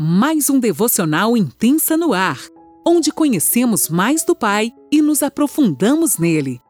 mais um devocional intensa no ar, onde conhecemos mais do Pai e nos aprofundamos nele.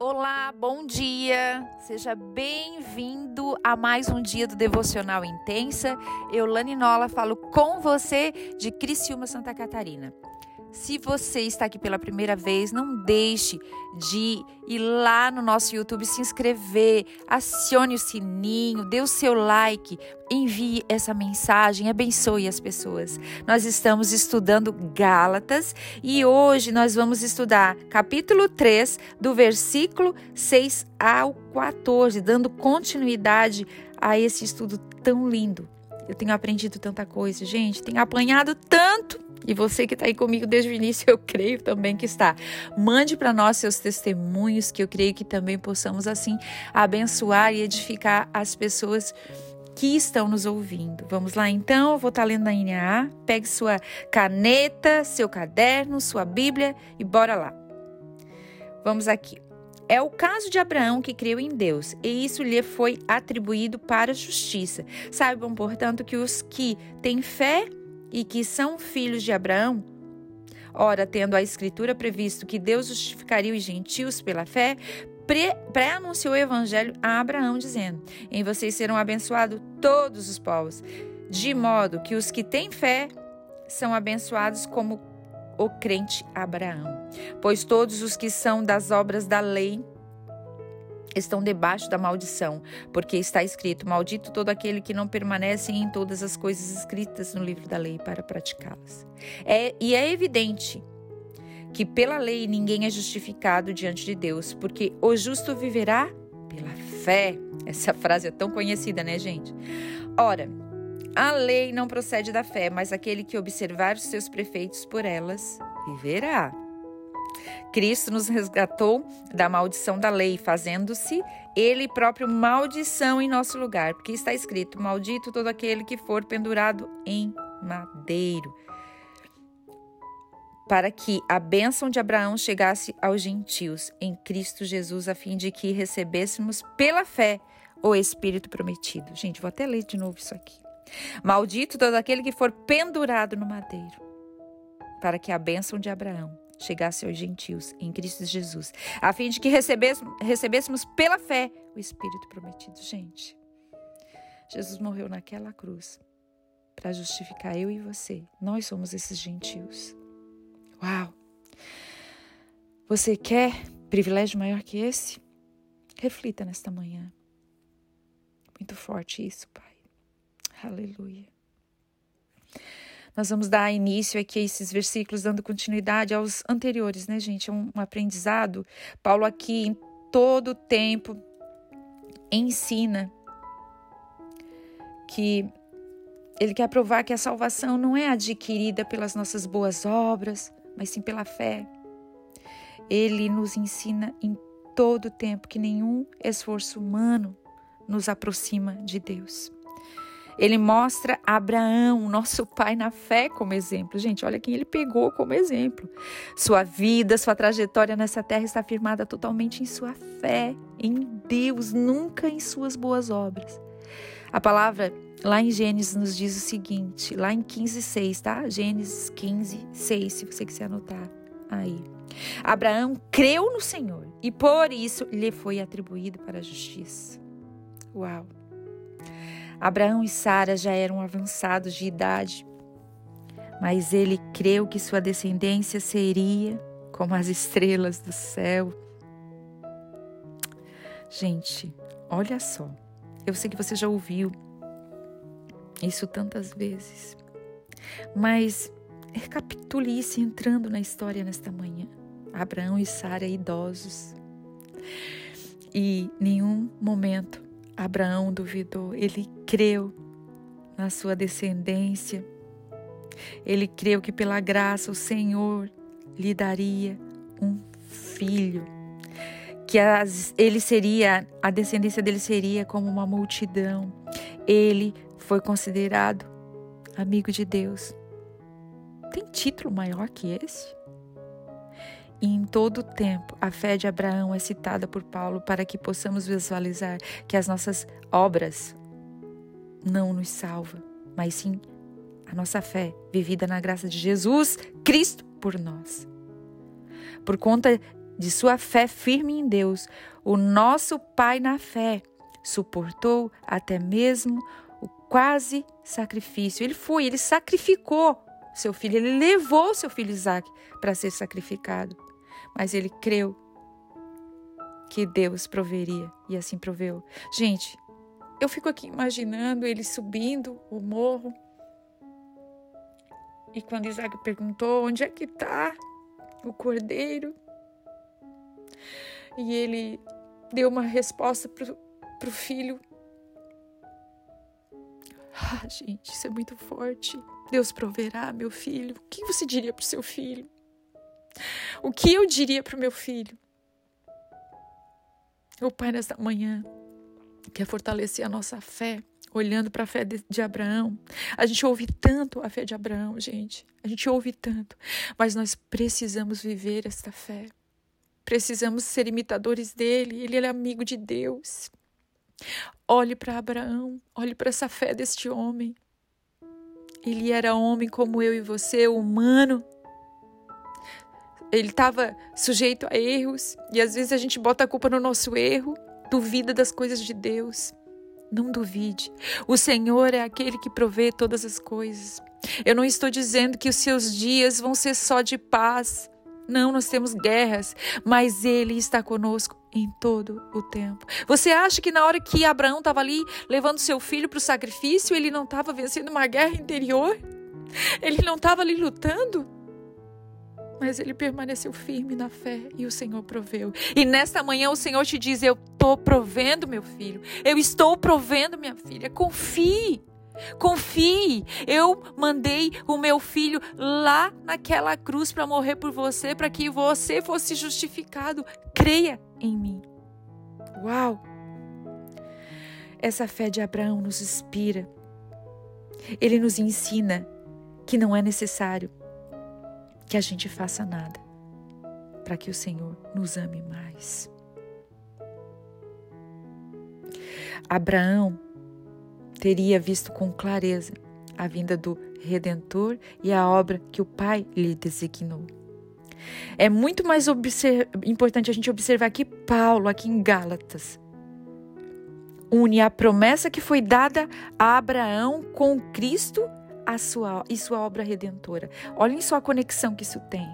Olá, bom dia! Seja bem-vindo a mais um dia do Devocional Intensa. Eu, Lani Nola, falo com você de Criciúma, Santa Catarina. Se você está aqui pela primeira vez, não deixe de ir lá no nosso YouTube, se inscrever, acione o sininho, dê o seu like, envie essa mensagem, abençoe as pessoas. Nós estamos estudando Gálatas e hoje nós vamos estudar capítulo 3, do versículo 6 ao 14, dando continuidade a esse estudo tão lindo. Eu tenho aprendido tanta coisa, gente, tenho apanhado tanto e você que está aí comigo desde o início, eu creio também que está. Mande para nós seus testemunhos, que eu creio que também possamos assim abençoar e edificar as pessoas que estão nos ouvindo. Vamos lá então, eu vou estar tá lendo na NAA. Pegue sua caneta, seu caderno, sua Bíblia e bora lá. Vamos aqui. É o caso de Abraão que creu em Deus, e isso lhe foi atribuído para a justiça. Saibam, portanto, que os que têm fé e que são filhos de Abraão? Ora, tendo a Escritura previsto que Deus justificaria os gentios pela fé, pré-anunciou o Evangelho a Abraão, dizendo: Em vocês serão abençoados todos os povos, de modo que os que têm fé são abençoados como o crente Abraão. Pois todos os que são das obras da lei estão debaixo da maldição, porque está escrito: Maldito todo aquele que não permanece em todas as coisas escritas no livro da lei para praticá-las. É, e é evidente que pela lei ninguém é justificado diante de Deus, porque o justo viverá pela fé. Essa frase é tão conhecida, né, gente? Ora, a lei não procede da fé, mas aquele que observar os seus prefeitos por elas viverá. Cristo nos resgatou da maldição da lei, fazendo-se ele próprio maldição em nosso lugar, porque está escrito: Maldito todo aquele que for pendurado em madeiro. Para que a bênção de Abraão chegasse aos gentios em Cristo Jesus, a fim de que recebêssemos pela fé o Espírito prometido. Gente, vou até ler de novo isso aqui. Maldito todo aquele que for pendurado no madeiro, para que a bênção de Abraão chegasse aos gentios em Cristo Jesus, a fim de que recebêssemos, pela fé o Espírito prometido. Gente, Jesus morreu naquela cruz para justificar eu e você. Nós somos esses gentios. Uau! Você quer privilégio maior que esse? Reflita nesta manhã. Muito forte isso, Pai. Aleluia. Nós vamos dar início aqui a esses versículos, dando continuidade aos anteriores, né, gente? É um, um aprendizado. Paulo aqui, em todo tempo, ensina que ele quer provar que a salvação não é adquirida pelas nossas boas obras, mas sim pela fé. Ele nos ensina em todo tempo que nenhum esforço humano nos aproxima de Deus. Ele mostra Abraão, nosso pai na fé, como exemplo. Gente, olha quem ele pegou como exemplo. Sua vida, sua trajetória nessa terra está firmada totalmente em sua fé, em Deus, nunca em suas boas obras. A palavra lá em Gênesis nos diz o seguinte, lá em 15, 6, tá? Gênesis 15, 6, se você quiser anotar aí. Abraão creu no Senhor e por isso lhe foi atribuído para a justiça. Uau! Abraão e Sara já eram avançados de idade, mas ele creu que sua descendência seria como as estrelas do céu. Gente, olha só. Eu sei que você já ouviu isso tantas vezes, mas recapitule isso entrando na história nesta manhã. Abraão e Sara idosos. E nenhum momento Abraão duvidou, ele creu na sua descendência. Ele creu que pela graça o Senhor lhe daria um filho, que as, ele seria, a descendência dele seria como uma multidão. Ele foi considerado amigo de Deus. Tem título maior que esse? E em todo o tempo, a fé de Abraão é citada por Paulo para que possamos visualizar que as nossas obras não nos salva, mas sim a nossa fé vivida na graça de Jesus Cristo por nós. Por conta de sua fé firme em Deus, o nosso Pai na fé suportou até mesmo o quase sacrifício. Ele foi, ele sacrificou seu filho, ele levou seu filho Isaac para ser sacrificado. Mas ele creu que Deus proveria e assim proveu. Gente, eu fico aqui imaginando ele subindo o morro. E quando Isaac perguntou onde é que está o cordeiro, e ele deu uma resposta para o filho. Ah, gente, isso é muito forte. Deus proverá, meu filho. O que você diria para o seu filho? O que eu diria para o meu filho? O Pai, nesta manhã, quer fortalecer a nossa fé, olhando para a fé de, de, Abraão. A gente ouve tanto a fé de Abraão, gente. A gente ouve tanto. Mas nós precisamos viver esta fé. Precisamos ser imitadores dele. Ele é amigo de Deus. Olhe para Abraão, olhe para essa fé deste homem. Ele era homem como eu e você, humano. Ele estava sujeito a erros e às vezes a gente bota a culpa no nosso erro, duvida das coisas de Deus. Não duvide. O Senhor é aquele que provê todas as coisas. Eu não estou dizendo que os seus dias vão ser só de paz. Não, nós temos guerras, mas Ele está conosco em todo o tempo. Você acha que na hora que Abraão estava ali levando seu filho para o sacrifício, ele não estava vencendo uma guerra interior? Ele não estava ali lutando? Mas ele permaneceu firme na fé e o Senhor proveu. E nesta manhã o Senhor te diz: Eu estou provendo, meu filho. Eu estou provendo, minha filha. Confie. Confie, eu mandei o meu filho lá naquela cruz para morrer por você, para que você fosse justificado. Creia em mim. Uau! Essa fé de Abraão nos inspira. Ele nos ensina que não é necessário que a gente faça nada para que o Senhor nos ame mais. Abraão teria visto com clareza a vinda do Redentor e a obra que o Pai lhe designou. É muito mais importante a gente observar que Paulo, aqui em Gálatas, une a promessa que foi dada a Abraão com Cristo a sua, e sua obra redentora. Olhem só a conexão que isso tem.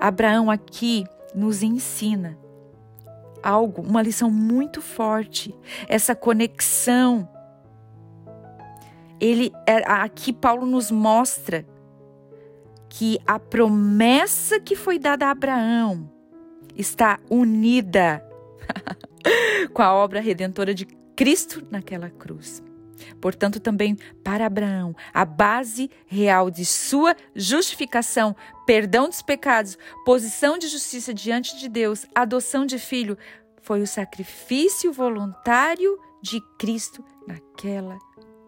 Abraão aqui nos ensina algo, uma lição muito forte, essa conexão ele é, aqui Paulo nos mostra que a promessa que foi dada a Abraão está unida com a obra redentora de Cristo naquela cruz. Portanto, também para Abraão, a base real de sua justificação, perdão dos pecados, posição de justiça diante de Deus, adoção de filho, foi o sacrifício voluntário de Cristo naquela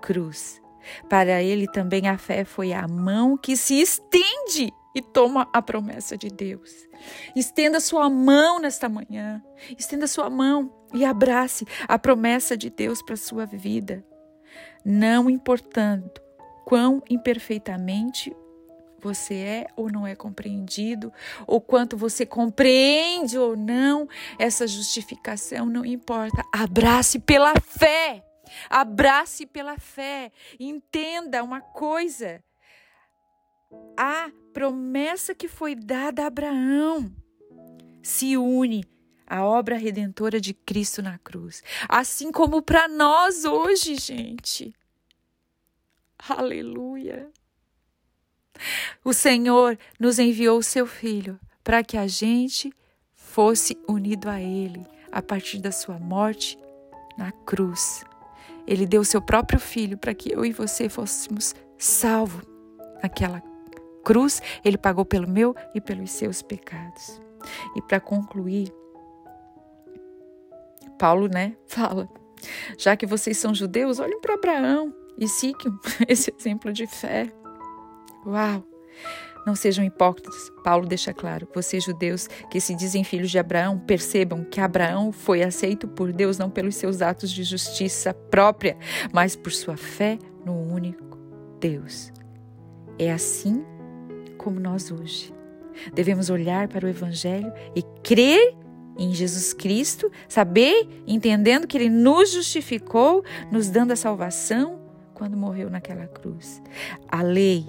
cruz. Para ele também a fé foi a mão que se estende e toma a promessa de Deus. Estenda sua mão nesta manhã, estenda sua mão e abrace a promessa de Deus para sua vida. Não importando quão imperfeitamente você é ou não é compreendido, ou quanto você compreende ou não, essa justificação não importa. Abrace pela fé. Abrace pela fé. Entenda uma coisa. A promessa que foi dada a Abraão se une à obra redentora de Cristo na cruz. Assim como para nós hoje, gente. Aleluia. O Senhor nos enviou o seu Filho para que a gente fosse unido a Ele a partir da sua morte na cruz. Ele deu seu próprio filho para que eu e você fôssemos salvos naquela cruz. Ele pagou pelo meu e pelos seus pecados. E para concluir, Paulo, né, fala: já que vocês são judeus, olhem para Abraão e sigam esse exemplo de fé. Uau! Não sejam hipócritas. Paulo deixa claro: vocês, judeus que se dizem filhos de Abraão, percebam que Abraão foi aceito por Deus não pelos seus atos de justiça própria, mas por sua fé no único Deus. É assim como nós hoje. Devemos olhar para o Evangelho e crer em Jesus Cristo, saber, entendendo que Ele nos justificou, nos dando a salvação quando morreu naquela cruz. A lei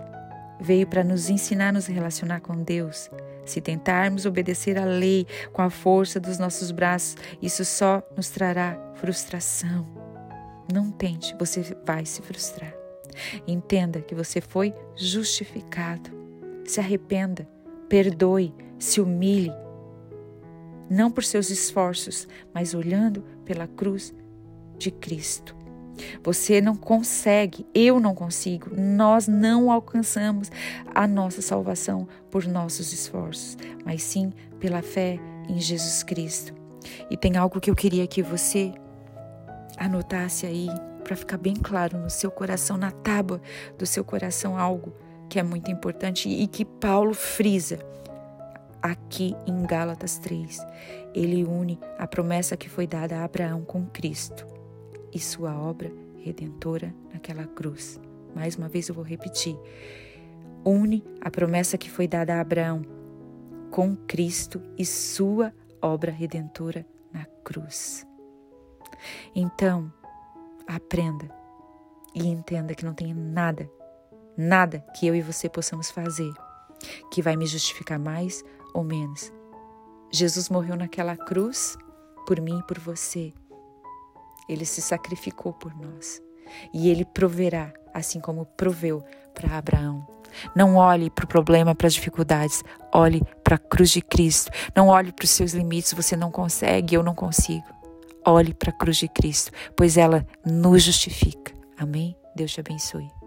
veio para nos ensinar a nos relacionar com Deus. Se tentarmos obedecer à lei com a força dos nossos braços, isso só nos trará frustração. Não tente, você vai se frustrar. Entenda que você foi justificado. Se arrependa, perdoe, se humilhe. Não por seus esforços, mas olhando pela cruz de Cristo. Você não consegue, eu não consigo, nós não alcançamos a nossa salvação por nossos esforços, mas sim pela fé em Jesus Cristo. E tem algo que eu queria que você anotasse aí para ficar bem claro no seu coração, na tábua do seu coração, algo que é muito importante e que Paulo frisa aqui em Gálatas 3. Ele une a promessa que foi dada a Abraão com Cristo e sua obra redentora naquela cruz. Mais uma vez eu vou repetir. Une a promessa que foi dada a Abraão com Cristo e sua obra redentora na cruz. Então, aprenda e entenda que não tem nada, nada que eu e você possamos fazer que vai me justificar mais ou menos. Jesus morreu naquela cruz por mim e por você ele se sacrificou por nós. E ele proverá, assim como proveu para Abraão. Não olhe para o problema, para as dificuldades. Olhe para a cruz de Cristo. Não olhe para os seus limites. Você não consegue, eu não consigo. Olhe para a cruz de Cristo, pois ela nos justifica. Amém? Deus te abençoe.